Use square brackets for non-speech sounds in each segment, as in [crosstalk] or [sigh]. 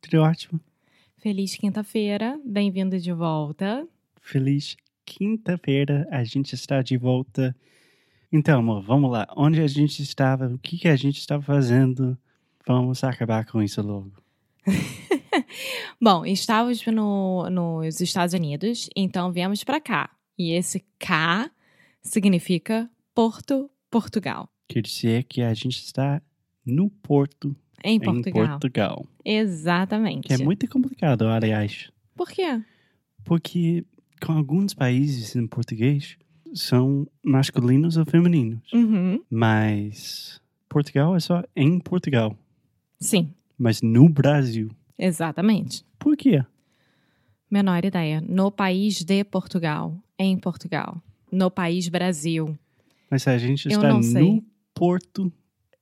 Tudo ótimo. Feliz quinta-feira. Bem-vindo de volta. Feliz quinta-feira. A gente está de volta. Então, amor, vamos lá. Onde a gente estava? O que, que a gente estava fazendo? Vamos acabar com isso logo. [laughs] Bom, estávamos no, nos Estados Unidos, então viemos para cá. E esse cá significa Porto, Portugal. Quer dizer que a gente está no Porto, Em em Portugal. Portugal. Exatamente. Que é muito complicado, aliás. Por quê? Porque com alguns países em português são masculinos ou femininos. Uhum. Mas Portugal é só em Portugal. Sim, Mas no Brasil. exatamente. Por quê? Menor ideia. No país de Portugal. Em Portugal. No país Brasil. Mas a gente está no. Porto,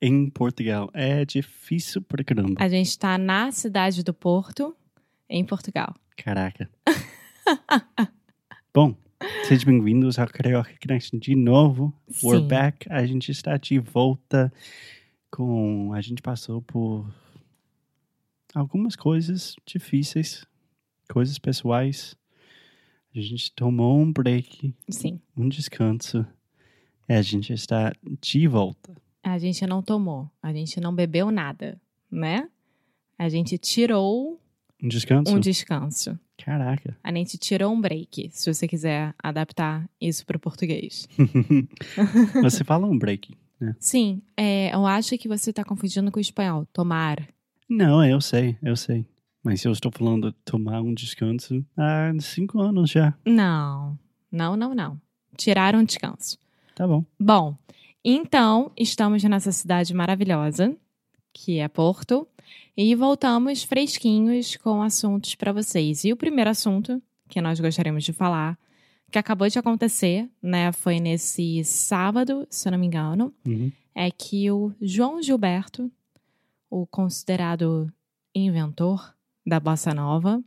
em Portugal. É difícil pra caramba. A gente está na cidade do Porto, em Portugal. Caraca. [laughs] Bom, sejam bem-vindos ao Carioca Connection de novo. We're Sim. back. A gente está de volta com... A gente passou por algumas coisas difíceis, coisas pessoais. A gente tomou um break, Sim. um descanso. E a gente está de volta. A gente não tomou. A gente não bebeu nada, né? A gente tirou Um descanso? um descanso. Caraca. A gente tirou um break, se você quiser adaptar isso para o português. [laughs] Você fala um break, né? Sim, é, eu acho que você está confundindo com o espanhol. Tomar. Não, eu sei, eu sei. Mas eu estou falando tomar um descanso há cinco anos já. Não, não, não, não. Tirar um descanso. Tá bom. Bom, então estamos nessa cidade maravilhosa, que é Porto, e voltamos fresquinhos com assuntos para vocês. E o primeiro assunto que nós gostaríamos de falar, que acabou de acontecer, né, foi nesse sábado, se eu não me engano, Uhum. é que o João Gilberto, o considerado inventor da bossa nova,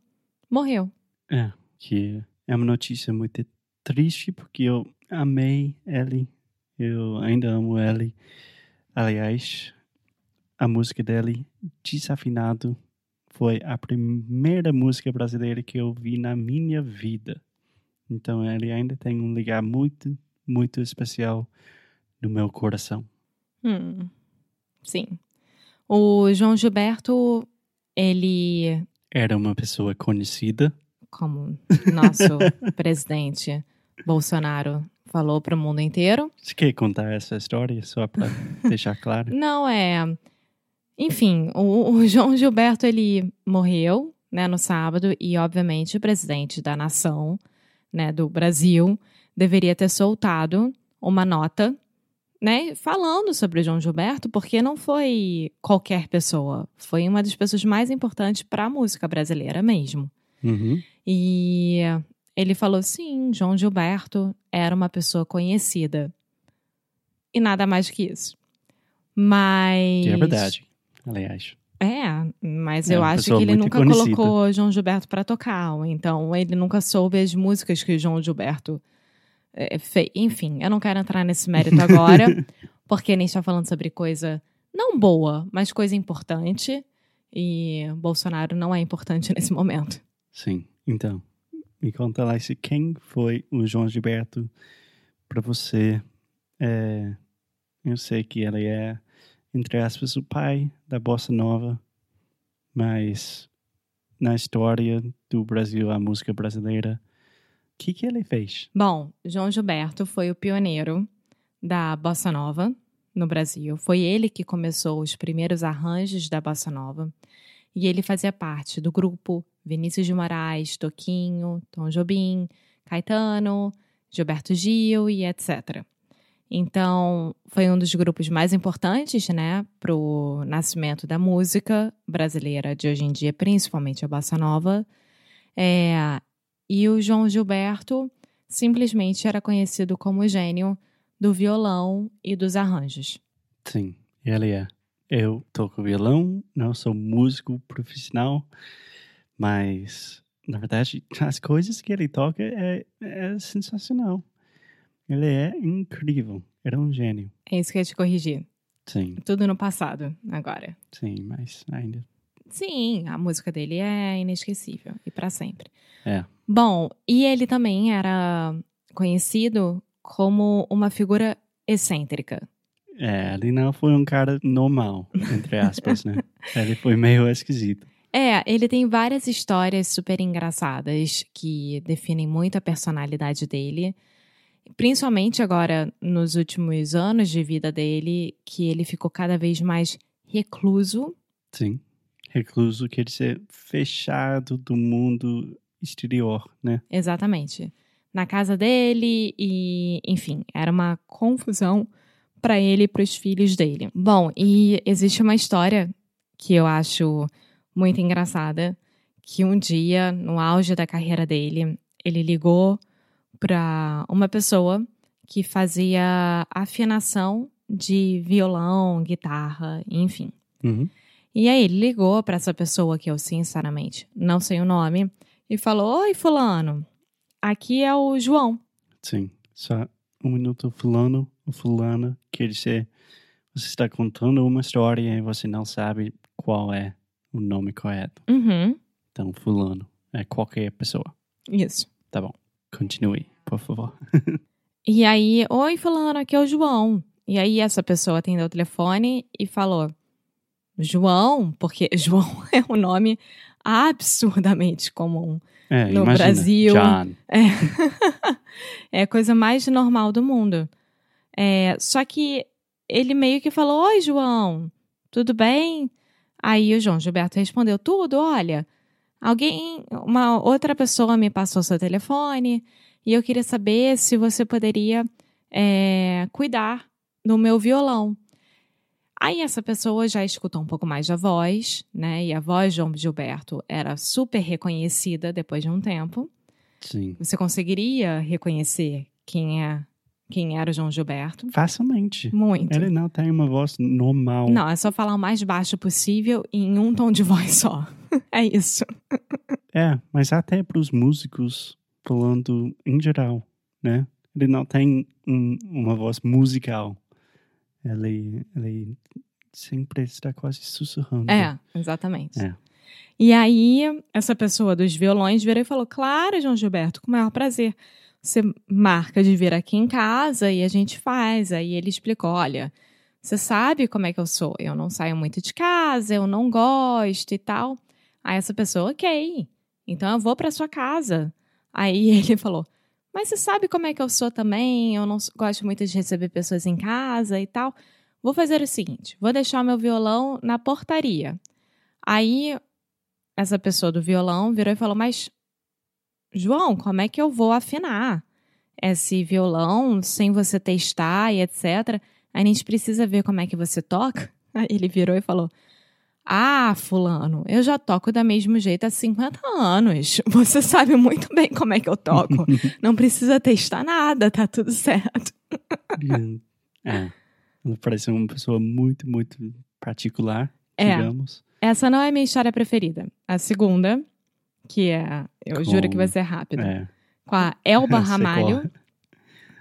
morreu. É, que é uma notícia muito triste porque eu amei ele. Eu ainda amo ele. Aliás, a música dele, Desafinado, foi a primeira música brasileira que eu vi na minha vida. Então ele ainda tem um lugar muito, muito especial no meu coração. Hum, sim. O João Gilberto, ele, Era uma pessoa conhecida. como nosso [laughs] presidente Bolsonaro falou para o mundo inteiro, Você quer contar essa história só para [laughs] deixar claro? não é. Enfim, o, o João Gilberto ele morreu, né, no sábado e obviamente o presidente da nação, né, do Brasil, deveria ter soltado uma nota, né, falando sobre o João Gilberto, porque não foi qualquer pessoa, foi uma das pessoas mais importantes para a música brasileira mesmo. Uhum. E ele falou: sim, João Gilberto era uma pessoa conhecida. E nada mais que isso. Mas. Que é verdade, aliás. É, mas É eu acho que ele nunca conhecida. colocou João Gilberto para tocar. Então, ele nunca soube as músicas que o João Gilberto é, fez. Enfim, eu não quero entrar nesse mérito [laughs] agora, porque a gente está falando sobre coisa não boa, mas coisa importante. E Bolsonaro não é importante [laughs] nesse momento. Sim. Então, me conta lá se quem foi o João Gilberto para você. É, eu sei que ele é, entre aspas, o pai da bossa nova, mas na história do Brasil, a música brasileira, que, que ele fez? Bom, João Gilberto foi o pioneiro da bossa nova no Brasil. Foi ele que começou os primeiros arranjos da bossa nova. E ele fazia parte do grupo Vinícius de Moraes, Toquinho, Tom Jobim, Caetano, Gilberto Gil e etc. Então, foi um dos grupos mais importantes, né, para o nascimento da música brasileira de hoje em dia, principalmente a bossa nova. É, e o João Gilberto simplesmente era conhecido como gênio do violão e dos arranjos. Sim, ele é. Eu toco violão, não sou músico profissional, mas na verdade [laughs] as coisas que ele toca é, é sensacional. Ele é incrível. Era um gênio. É isso que eu ia te corrigir. Sim, Tudo no passado, agora. sim, mas ainda. Sim, a música dele é inesquecível e para sempre. É. Bom, e ele também era conhecido como uma figura excêntrica. É, ele não foi um cara normal, entre aspas, né? [laughs] ele foi meio esquisito. É, ele tem várias histórias super engraçadas que definem muito a personalidade dele. Principalmente agora, nos últimos anos de vida dele, que ele ficou cada vez mais recluso. Sim. Recluso quer dizer fechado do mundo exterior, né? Exatamente. Na casa dele e, enfim, era uma confusão para ele e para os filhos dele. Bom, e existe uma história que eu acho muito engraçada, que um dia, no auge da carreira dele, ele ligou para uma pessoa que fazia afinação de violão, guitarra, enfim. Uhum. E aí ele ligou para essa pessoa que eu sinceramente não sei o nome e falou: "Oi, fulano. Aqui é o João. Sim. Só um minuto, fulano fulana quer dizer você está contando uma história e você não sabe qual é o nome correto. Uhum. Então, fulano é qualquer pessoa. Isso. Tá bom. Continue, por favor. E aí, oi, fulano, aqui é o João. E aí essa pessoa atendeu o telefone e falou: João, porque [laughs] João é um nome absurdamente comum. É, No imagina, Brasil. John. [laughs] É a coisa mais normal do mundo. É, só que ele meio que falou: Oi, João, tudo bem? Aí o João Gilberto respondeu: Tudo, olha. Alguém, uma outra pessoa me passou seu telefone e eu queria saber se você poderia é, cuidar do meu violão. Aí essa pessoa já escutou um pouco mais da voz, né? E a voz de João Gilberto era super reconhecida depois de um tempo. Sim. Você conseguiria reconhecer quem é quem era o João Gilberto? Facilmente. Muito. Ele não tem uma voz normal. Não, é só falar o mais baixo possível e em um tom de voz só. [laughs] É isso. É, mas até para os músicos, falando em geral, né? Ele não tem um- uma voz musical. Ele, ele sempre está quase sussurrando. É, exatamente. É. E aí, essa pessoa dos violões virou e falou: Claro, João Gilberto, com o maior prazer. Você marca de vir aqui em casa e a gente faz. Aí ele explicou: Olha, você sabe como é que eu sou. Eu não saio muito de casa, eu não gosto e tal. Aí essa pessoa, ok. Então eu vou para sua casa. Aí [laughs] ele falou: Mas você sabe como é que eu sou também? Eu não gosto muito de receber pessoas em casa e tal. Vou fazer o seguinte: vou deixar meu violão na portaria. Aí essa pessoa do violão virou e falou: Mas, João, como é que eu vou afinar esse violão sem você testar e etc? A gente precisa ver como é que você toca. Aí ele virou e falou: Ah, Fulano, eu já toco da mesmo jeito há 50 anos. Você [laughs] sabe muito bem como é que eu toco. Não precisa testar nada, tá tudo certo. [laughs] É. Ele parece uma pessoa muito, muito particular, É. digamos. Essa não é a minha história preferida. A segunda, que é. Eu Com- juro que vai ser rápido. É. Com a [laughs] Elba Ramalho. [laughs] é.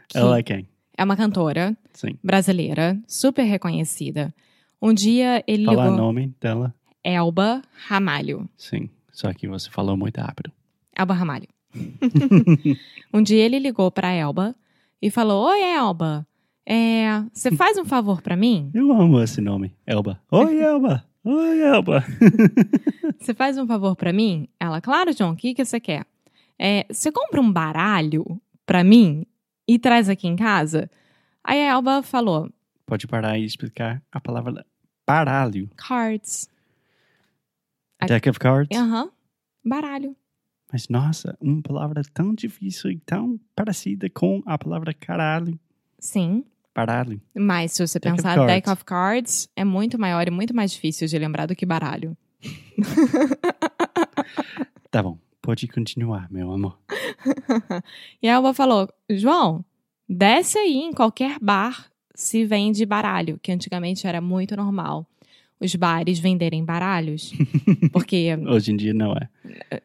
que Ela é quem? é uma cantora Sim. brasileira, super reconhecida. Um dia ele Fala o ligou nome dela. Elba Ramalho. Sim. Só que você falou muito rápido. Elba Ramalho. [laughs] um dia ele ligou pra Elba e falou: Oi, Elba, é, você faz um favor pra mim? Eu amo esse nome. Elba. Oi, Elba. Oi, Elba. [laughs] Você faz um favor pra mim? Ela, claro, John, o que, que você quer? é, você compra um baralho pra mim e traz aqui em casa? Aí a Elba falou, Pode parar e explicar a palavra baralho. cards. A- Deck of cards. Aham, baralho. Mas nossa, uma palavra tão difícil e tão parecida com a palavra caralho. Sim, Baralho. mas se você Deck of pensar cards. deck of cards, é muito maior e muito mais difícil de lembrar do que baralho. [laughs] Tá bom, pode continuar, meu amor. [laughs] E a Elba falou: João, desce aí em qualquer bar se vende baralho, que antigamente era muito normal. Os bares venderem baralhos. [laughs] Porque, Hoje em dia não é.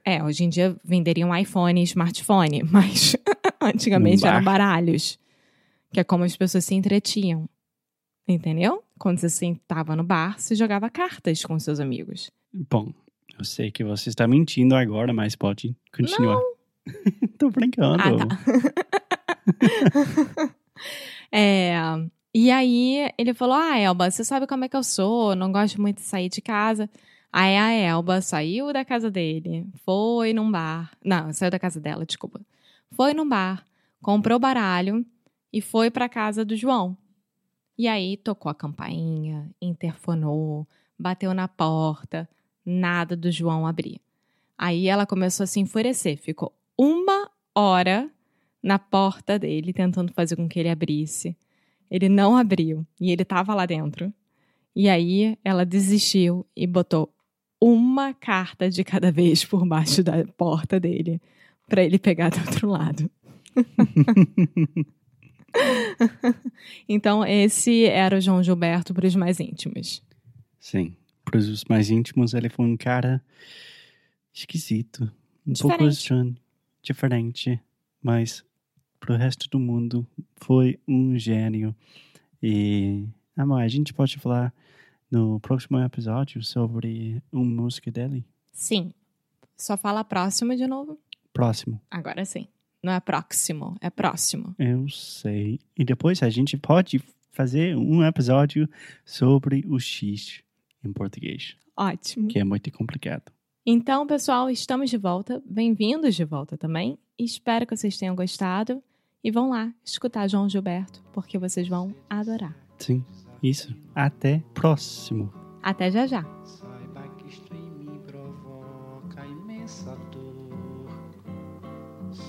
é, hoje em dia venderiam iPhone e smartphone, mas antigamente eram baralhos. Que é como as pessoas se entretinham. Entendeu? Quando você sentava no bar, você jogava cartas com seus amigos. Bom, eu sei que você está mentindo agora, mas pode continuar. [laughs] Tô brincando. Ah, tá. [laughs] É, e aí ele falou: Ah, Elba, você sabe como é que eu sou, não gosto muito de sair de casa. Aí a Elba saiu da casa dele, foi num bar. Não, saiu da casa dela, desculpa. Foi num bar, comprou baralho e foi pra casa do João. E aí tocou a campainha, interfonou, bateu na porta, nada do João abrir. Aí ela começou a se enfurecer, ficou uma hora na porta dele, tentando fazer com que ele abrisse. Ele não abriu e ele tava lá dentro. E aí ela desistiu e botou uma carta de cada vez por baixo da porta dele para ele pegar do outro lado. [laughs] [laughs] então esse era o João Gilberto para os mais íntimos. Sim. Para os mais íntimos, ele foi um cara esquisito. Um pouco Diferente. estranho. Diferente. Mas pro resto do mundo, foi um gênio. E, amor, a gente pode falar no próximo episódio sobre uma música dele? Sim. Só fala próximo de novo? Próximo. Agora sim. Não é próximo, é próximo. Eu sei. E depois a gente pode fazer um episódio sobre o X em português, Ótimo. que é muito complicado. Então, pessoal, estamos de volta. Bem-vindos de volta também. Espero que vocês tenham gostado. E vão lá escutar João Gilberto, porque vocês vão adorar. Sim, isso. Até próximo. Até já já. Saiba que isto em mim provoca imensa dor.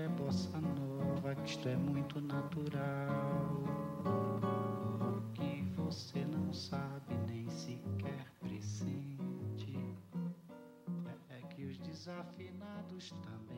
é bossa nova, que isto é muito natural. Que você não sabe nem sequer pressente é que os desafinados também